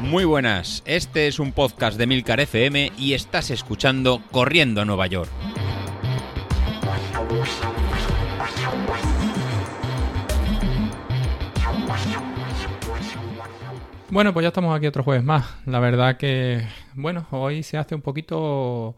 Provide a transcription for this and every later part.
Muy buenas, este es un podcast de Milcar FM y estás escuchando Corriendo a Nueva York. Bueno, pues ya estamos aquí otro jueves más. La verdad que, bueno, hoy se hace un poquito...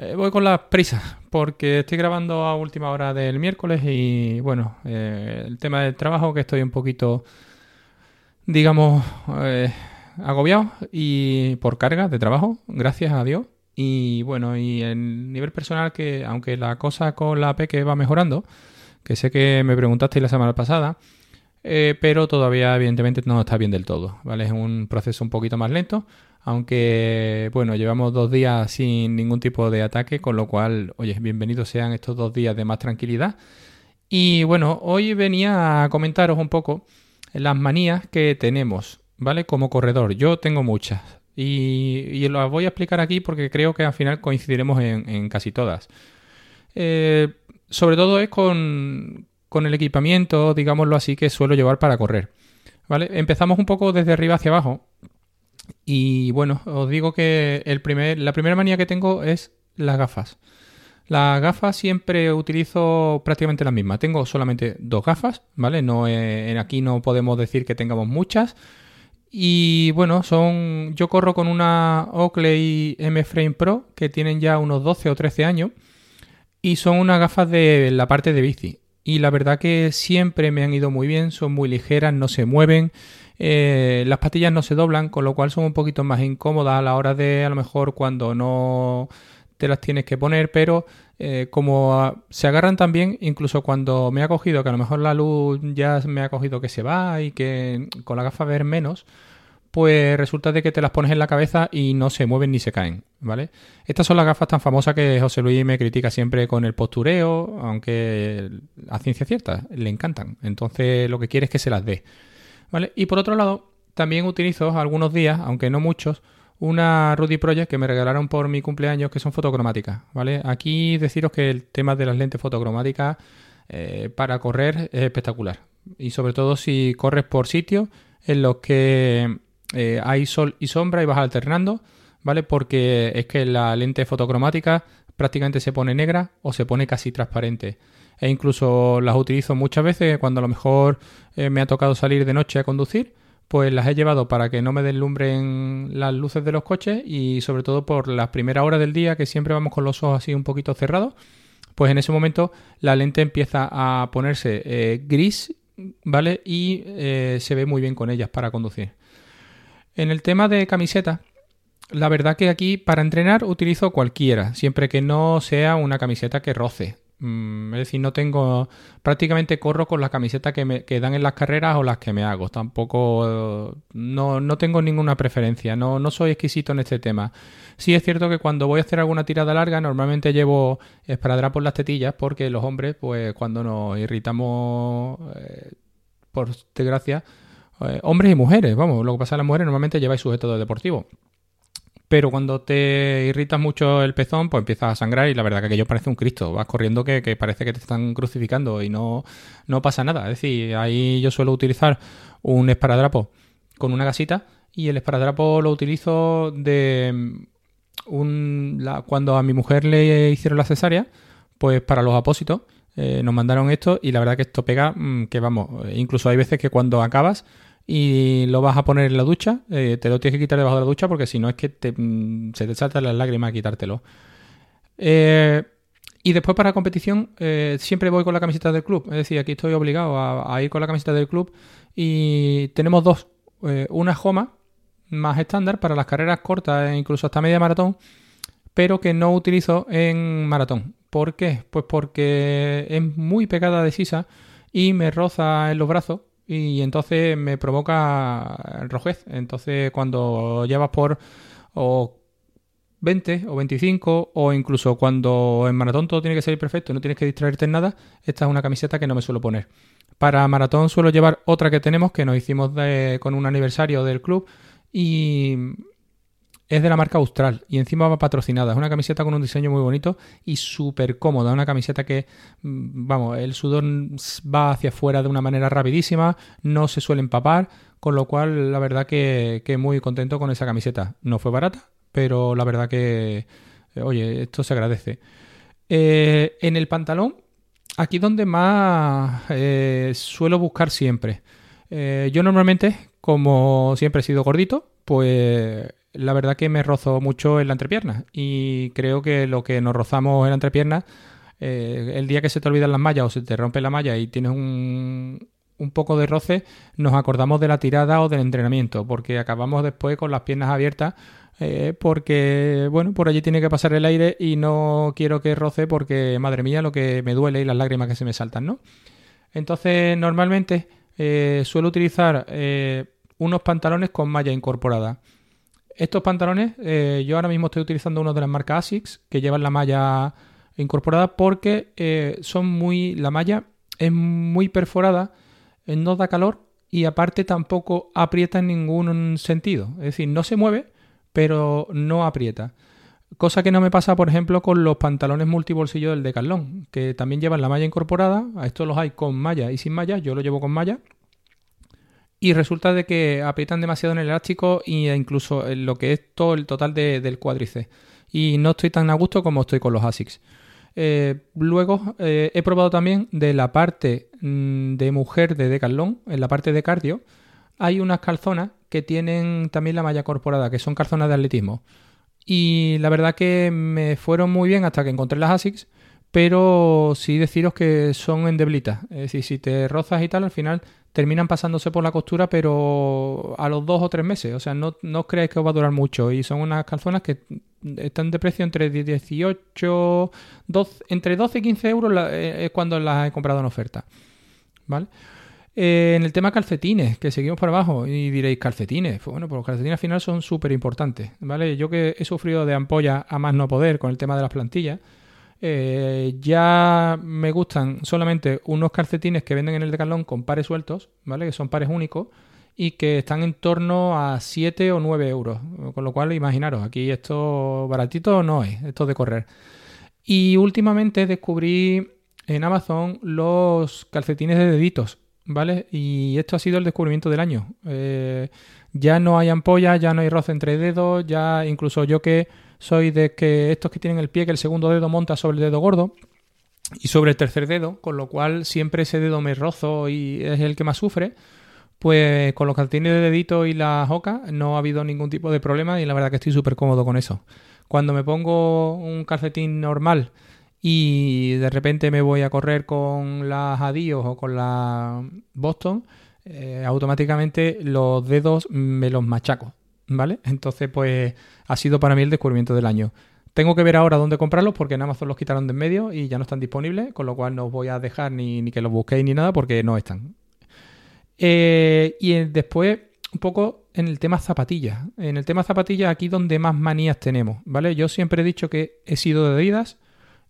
eh, voy con las prisas, porque estoy grabando a última hora del miércoles y, bueno, eh, el tema del trabajo que estoy un poquito, digamos, eh, agobiado y por carga de trabajo, gracias a Dios. Y bueno, y el nivel personal que, aunque la cosa con la que va mejorando, que sé que me preguntaste la semana pasada, pero todavía evidentemente no está bien del todo, ¿vale? Es un proceso un poquito más lento, aunque bueno, llevamos dos días sin ningún tipo de ataque, con lo cual, oye, bienvenidos sean estos dos días de más tranquilidad. Y bueno, hoy venía a comentaros un poco las manías que tenemos, ¿vale? Como corredor, yo tengo muchas. Y, las voy a explicar aquí porque creo que al final coincidiremos en, en casi todas. Eh, sobre todo es con, con el equipamiento, digámoslo así, que suelo llevar para correr. ¿Vale? Empezamos un poco desde arriba hacia abajo. Y bueno, os digo que el primer, la primera manía que tengo es las gafas. Las gafas siempre utilizo prácticamente las mismas. Tengo solamente dos gafas, ¿vale? No, eh, aquí no podemos decir que tengamos muchas. Y bueno, son. Yo corro con una Oakley M Frame Pro que tienen ya unos 12 o 13 años. Y son unas gafas de la parte de bici y la verdad que siempre me han ido muy bien, son muy ligeras, no se mueven, eh, las patillas no se doblan, con lo cual son un poquito más incómodas a la hora de a lo mejor cuando no te las tienes que poner, pero eh, como ah, se agarran también, incluso cuando me ha cogido, que a lo mejor la luz ya me ha cogido que se va y que con la gafa ver menos, pues resulta de que te las pones en la cabeza y no se mueven ni se caen, ¿vale? Estas son las gafas tan famosas que José Luis me critica siempre con el postureo, aunque a ciencia cierta le encantan. Entonces lo que quiere es que se las dé, ¿vale? Y por otro lado, también utilizo algunos días, aunque no muchos, una Rudy Project que me regalaron por mi cumpleaños que son fotocromáticas, ¿vale? Aquí deciros que el tema de las lentes fotocromáticas eh, para correr es espectacular. Y sobre todo si corres por sitios en los que eh, hay sol y sombra y vas alternando, ¿vale? Porque es que la lente fotocromática prácticamente se pone negra o se pone casi transparente. E incluso las utilizo muchas veces cuando a lo mejor eh, me ha tocado salir de noche a conducir, pues las he llevado para que no me deslumbren las luces de los coches y sobre todo por las primeras horas del día que siempre vamos con los ojos así un poquito cerrados, pues en ese momento la lente empieza a ponerse eh, gris, ¿vale? Y eh, se ve muy bien con ellas para conducir. En el tema de camisetas, la verdad que aquí para entrenar utilizo cualquiera, siempre que no sea una camiseta que roce. Mm, es decir, no tengo. Prácticamente corro con las camisetas que me que dan en las carreras o las que me hago. Tampoco. No, no tengo ninguna preferencia. No, no soy exquisito en este tema. Sí es cierto que cuando voy a hacer alguna tirada larga, normalmente llevo esparadrapo en las tetillas, porque los hombres, pues cuando nos irritamos, eh, por desgracia, eh, hombres y mujeres, vamos, lo que pasa a las mujeres normalmente lleváis sujeto de deportivo. Pero cuando te irritas mucho el pezón, pues empiezas a sangrar y la verdad que aquello parece un Cristo. Vas corriendo que, que parece que te están crucificando y no, no pasa nada. Es decir, ahí yo suelo utilizar un esparadrapo con una gasita y el esparadrapo lo utilizo de mm, un, cuando a mi mujer le hicieron la cesárea, pues para los apósitos eh, nos mandaron esto y la verdad que esto pega, mm, que vamos, eh, incluso hay veces que cuando acabas y lo vas a poner en la ducha, eh, te lo tienes que quitar debajo de la ducha porque si no es que te, mm, se te saltan las lágrimas a quitártelo. Eh, y después para competición eh, siempre voy con la camiseta del club, es decir, aquí estoy obligado a, ir con la camiseta del club y tenemos dos, una Joma más estándar para las carreras cortas e incluso hasta media maratón, pero que no utilizo en maratón. ¿Por qué? Pues porque es muy pegada de sisa y me roza en los brazos y entonces me provoca rojez. Entonces cuando llevas por o 20 o 25 o incluso cuando en maratón todo tiene que salir perfecto no tienes que distraerte en nada, esta es una camiseta que no me suelo poner. Para maratón suelo llevar otra que tenemos que nos hicimos de- con un aniversario del club y, Es de la marca Austral y encima va patrocinada. Es una camiseta con un diseño muy bonito y súper cómoda. Una camiseta que, mm, vamos, el sudor va hacia afuera de una manera rapidísima, no se suele empapar, con lo cual la verdad que, que muy contento con esa camiseta. No fue barata, pero la verdad que, eh, oye, esto se agradece. Eh, en el pantalón, aquí donde más eh, suelo buscar siempre. yo normalmente, como siempre he sido gordito, pues la verdad que me rozo mucho en la entrepierna. Y creo que lo que nos rozamos en la entrepierna, el día que se te olvidan las mallas o se te rompe la malla y tienes un, un poco de roce, nos acordamos de la tirada o del entrenamiento, porque acabamos después con las piernas abiertas eh, porque, bueno, por allí tiene que pasar el aire y no quiero que roce porque, madre mía, lo que me duele y las lágrimas que se me saltan, ¿no? Entonces, normalmente eh, suelo utilizar eh, unos pantalones con malla incorporada. Estos pantalones, yo ahora mismo estoy utilizando uno de las marcas ASICS que llevan la malla incorporada porque son muy, la malla es muy perforada, no da calor y aparte tampoco aprieta en ningún sentido. Es decir, no se mueve, pero no aprieta. Cosa que no me pasa, por ejemplo, con los pantalones multibolsillo del Decathlon, que también llevan la malla incorporada. A estos los hay con malla y sin malla. Yo lo llevo con malla. Y resulta de que aprietan demasiado en el elástico e incluso en lo que es todo el total del cuádriceps. Y no estoy tan a gusto como estoy con los ASICS. Eh, luego eh, he probado también de la parte mm, de mujer de Decathlon, en la parte de cardio, hay unas calzonas que tienen también la malla corporada, que son calzonas de atletismo. Y la verdad que me fueron muy bien hasta que encontré las ASICS, pero sí deciros que son endeblitas. Es decir, si te rozas y tal, al final terminan pasándose por la costura, pero a los dos o tres meses. O sea, no, no creáis que os va a durar mucho. Y son unas calzonas que están de precio entre 18, 12, entre 12 y 15 euros eh, es cuando las he comprado en oferta. ¿Vale? Eh, en el tema calcetines, que seguimos por abajo, y diréis, calcetines. Pues bueno, pues los calcetines al final son súper importantes, ¿vale? Yo que he sufrido de ampolla a más no poder con el tema de las plantillas, eh, ya me gustan solamente unos calcetines que venden en el decalón con pares sueltos, ¿vale? Que son pares únicos y que están en torno a 7 o 9 euros. Con lo cual, imaginaros, aquí esto baratito no es, esto de correr. Y últimamente descubrí en Amazon los calcetines de deditos, ¿vale? Y esto ha sido el descubrimiento del año. Eh, ya no hay ampollas, ya no hay roce entre dedos, ya incluso yo que soy de que estos que tienen el pie, que el segundo dedo monta sobre el dedo gordo y sobre el tercer dedo, con lo cual siempre ese dedo me rozo y es el que más sufre. Pues con los calcetines de dedito y la joca no ha habido ningún tipo de problema y la verdad que estoy súper cómodo con eso. Cuando me pongo un calcetín normal y de repente me voy a correr con las Adios o con la Boston, eh, automáticamente los dedos me los machaco, ¿vale? Entonces, pues ha sido para mí el descubrimiento del año. Tengo que ver ahora dónde comprarlos porque en Amazon los quitaron de en medio y ya no están disponibles, con lo cual no os voy a dejar ni, ni que los busquéis ni nada porque no están. Eh, y después, un poco en el tema zapatillas. En el tema zapatillas, aquí donde más manías tenemos, ¿vale? Yo siempre he dicho que he sido de Adidas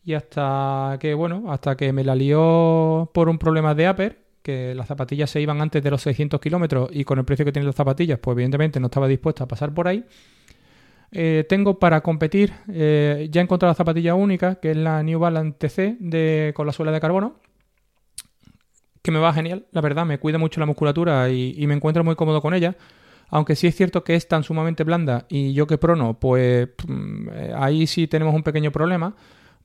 y hasta que, bueno, hasta que me la lió por un problema de Upper, que las zapatillas se iban antes de los 600 kilómetros y con el precio que tienen las zapatillas, pues evidentemente no estaba dispuesto a pasar por ahí. Eh, tengo para competir, eh, ya he encontrado la zapatilla única, que es la New Balance TC de, con la suela de carbono, que me va genial, la verdad, me cuida mucho la musculatura y, y me encuentro muy cómodo con ella. Aunque sí es cierto que es tan sumamente blanda y yo que prono, pues mm, ahí sí tenemos un pequeño problema.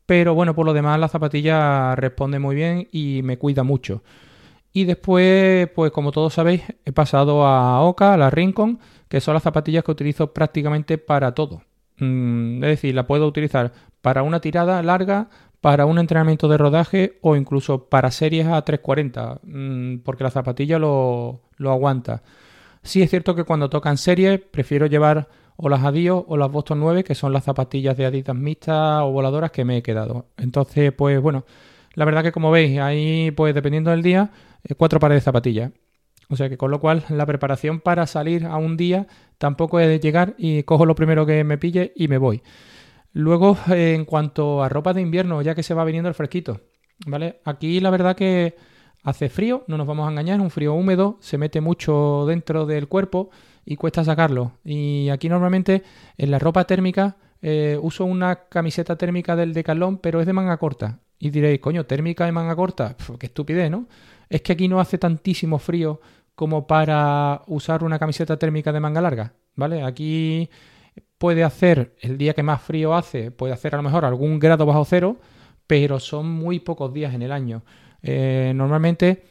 Pero bueno, por lo demás la zapatilla responde muy bien y me cuida mucho. Y después, pues como todos sabéis, he pasado a Oka, a la Rincon, que son las zapatillas que utilizo prácticamente para todo. Mm, es decir, la puedo utilizar para una tirada larga, para un entrenamiento de rodaje o incluso para series a 340, mm, porque la zapatilla lo, lo aguanta. Sí es cierto que cuando tocan series prefiero llevar o las Adios o las Boston 9, que son las zapatillas de Adidas mixtas o voladoras que me he quedado. Entonces, pues bueno, la verdad que como veis, ahí pues dependiendo del día, eh, cuatro pares de zapatillas. O sea que con lo cual la preparación para salir a un día tampoco es de llegar y cojo lo primero que me pille y me voy. Luego, eh, en cuanto a ropa de invierno, ya que se va viniendo el fresquito, ¿vale? Aquí la verdad que hace frío, no nos vamos a engañar, un frío húmedo, se mete mucho dentro del cuerpo y cuesta sacarlo. Y aquí normalmente en la ropa térmica eh, uso una camiseta térmica del Decathlon, pero es de manga corta. Y diréis, coño, térmica de manga corta, qué estupidez, ¿no? Es que aquí no hace tantísimo frío como para usar una camiseta térmica de manga larga, ¿vale? Aquí puede hacer, el día que más frío hace, puede hacer a lo mejor algún grado bajo cero, pero son muy pocos días en el año. Eh, normalmente,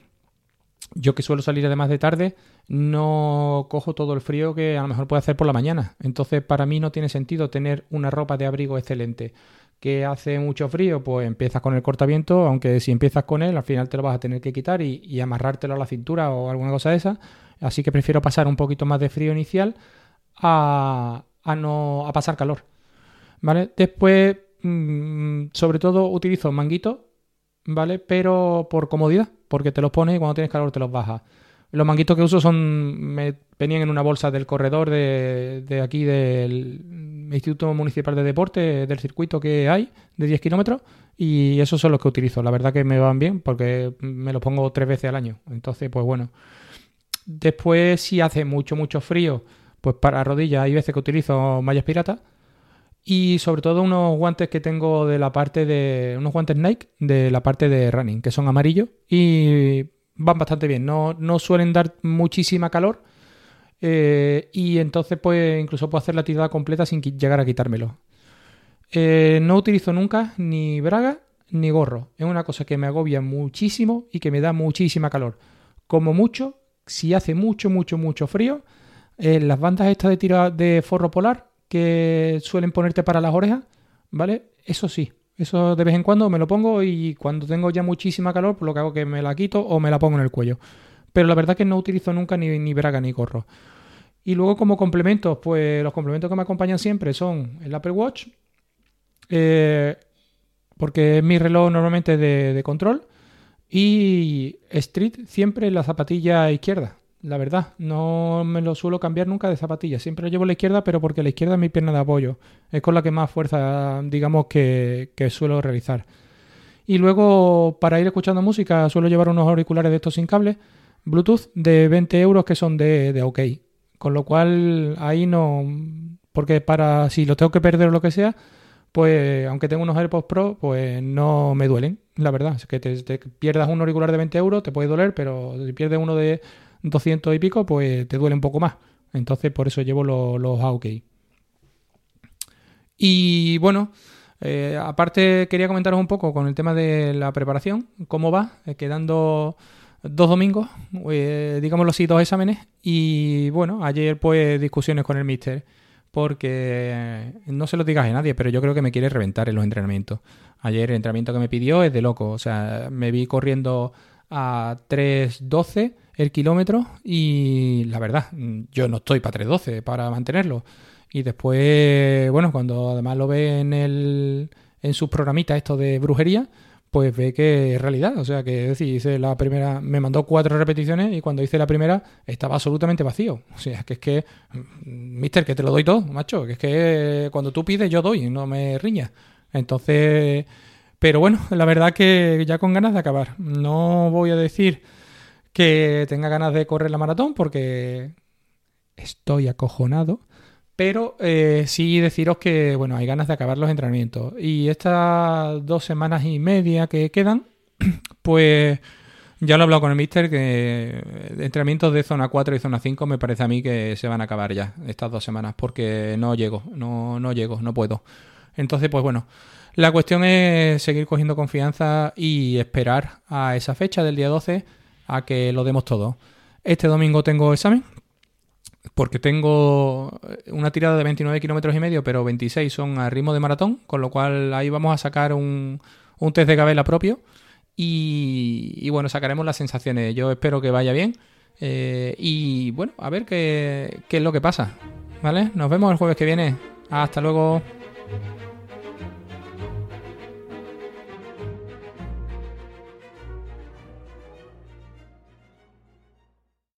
yo que suelo salir además de tarde, no cojo todo el frío que a lo mejor puede hacer por la mañana. Entonces, para mí no tiene sentido tener una ropa de abrigo excelente. Que hace mucho frío, pues empiezas con el cortaviento, aunque si empiezas con él, al final te lo vas a tener que quitar y, amarrártelo a la cintura o alguna cosa de esa. Así que prefiero pasar un poquito más de frío inicial a, no a pasar calor. ¿Vale? Después, mm, sobre todo, utilizo manguitos, ¿vale? Pero por comodidad, porque te los pones y cuando tienes calor te los bajas. Los manguitos que uso son. Me venían en una bolsa del corredor de aquí del Instituto Municipal de Deporte, del circuito que hay, de 10 kilómetros. Y esos son los que utilizo. La verdad que me van bien porque me los pongo tres veces al año. Entonces, pues bueno. Después, si hace mucho, mucho frío, pues para rodillas hay veces que utilizo mallas piratas. Y sobre todo unos guantes que tengo de la parte de. unos guantes Nike de la parte de running, que son amarillos. Y van bastante bien, no, no suelen dar muchísima calor eh, y entonces pues incluso puedo hacer la tirada completa sin llegar a quitármelo. Eh, no utilizo nunca ni braga ni gorro, es una cosa que me agobia muchísimo y que me da muchísima calor. Como mucho, si hace mucho, mucho, mucho frío, eh, las bandas estas de tira de forro polar que suelen ponerte para las orejas, ¿vale? Eso sí, eso de vez en cuando me lo pongo y cuando tengo ya muchísima calor, pues lo que hago es que me la quito o me la pongo en el cuello. Pero la verdad es que no utilizo nunca ni, ni braga ni gorro. Y luego como complementos, pues los complementos que me acompañan siempre son el Apple Watch, eh, porque es mi reloj normalmente de, control, y Street siempre la zapatilla izquierda la verdad. No me lo suelo cambiar nunca de zapatilla. Siempre lo llevo a la izquierda, pero porque la izquierda es mi pierna de apoyo. Es con la que más fuerza, digamos, que, suelo realizar. Y luego, para ir escuchando música, suelo llevar unos auriculares de estos sin cable, Bluetooth, de 20 euros que son de OK. Con lo cual, ahí no. Porque para si los tengo que perder o lo que sea, pues aunque tengo unos AirPods Pro, pues no me duelen, la verdad. Es que te, pierdas un auricular de 20 euros, te puede doler, pero si pierdes uno de 200 y pico, pues te duele un poco más. Entonces, por eso llevo los, los AOK. Y bueno, eh, aparte quería comentaros un poco con el tema de la preparación, cómo va, eh, quedando dos domingos, eh, digámoslo así, dos exámenes. Y bueno, ayer pues discusiones con el mister, porque no se lo digas a nadie, pero yo creo que me quiere reventar en los entrenamientos. Ayer el entrenamiento que me pidió es de loco, o sea, me vi corriendo a 3.12 el kilómetro y la verdad, yo no estoy para 3.12 para mantenerlo. Y después, bueno, cuando además lo ve en, el, en sus programitas esto de brujería, pues ve que es realidad. O sea, que decir, hice la primera, me mandó cuatro repeticiones y cuando hice la primera estaba absolutamente vacío. O sea, que es que, mm, mister, que te lo doy todo, macho. Que es que cuando tú pides, yo doy, no me riñas. Entonces, pero bueno, la verdad que ya con ganas de acabar. No voy a decir que tenga ganas de correr la maratón porque estoy acojonado. Pero eh, sí deciros que, bueno, hay ganas de acabar los entrenamientos. Y estas dos semanas y media que quedan, pues ya lo he hablado con el mister que entrenamientos de zona 4 y zona 5 me parece a mí que se van a acabar ya estas dos semanas porque no llego, no, no llego, no puedo. Entonces, pues bueno, la cuestión es seguir cogiendo confianza y esperar a esa fecha del día 12 a que lo demos todo. Este domingo tengo examen, porque tengo una tirada de 29 kilómetros y medio, pero 26 son a ritmo de maratón, con lo cual ahí vamos a sacar un, un test de gabela propio y, bueno, sacaremos las sensaciones. Yo espero que vaya bien eh, y bueno, a ver qué, qué es lo que pasa. ¿Vale? Nos vemos el jueves que viene. Hasta luego.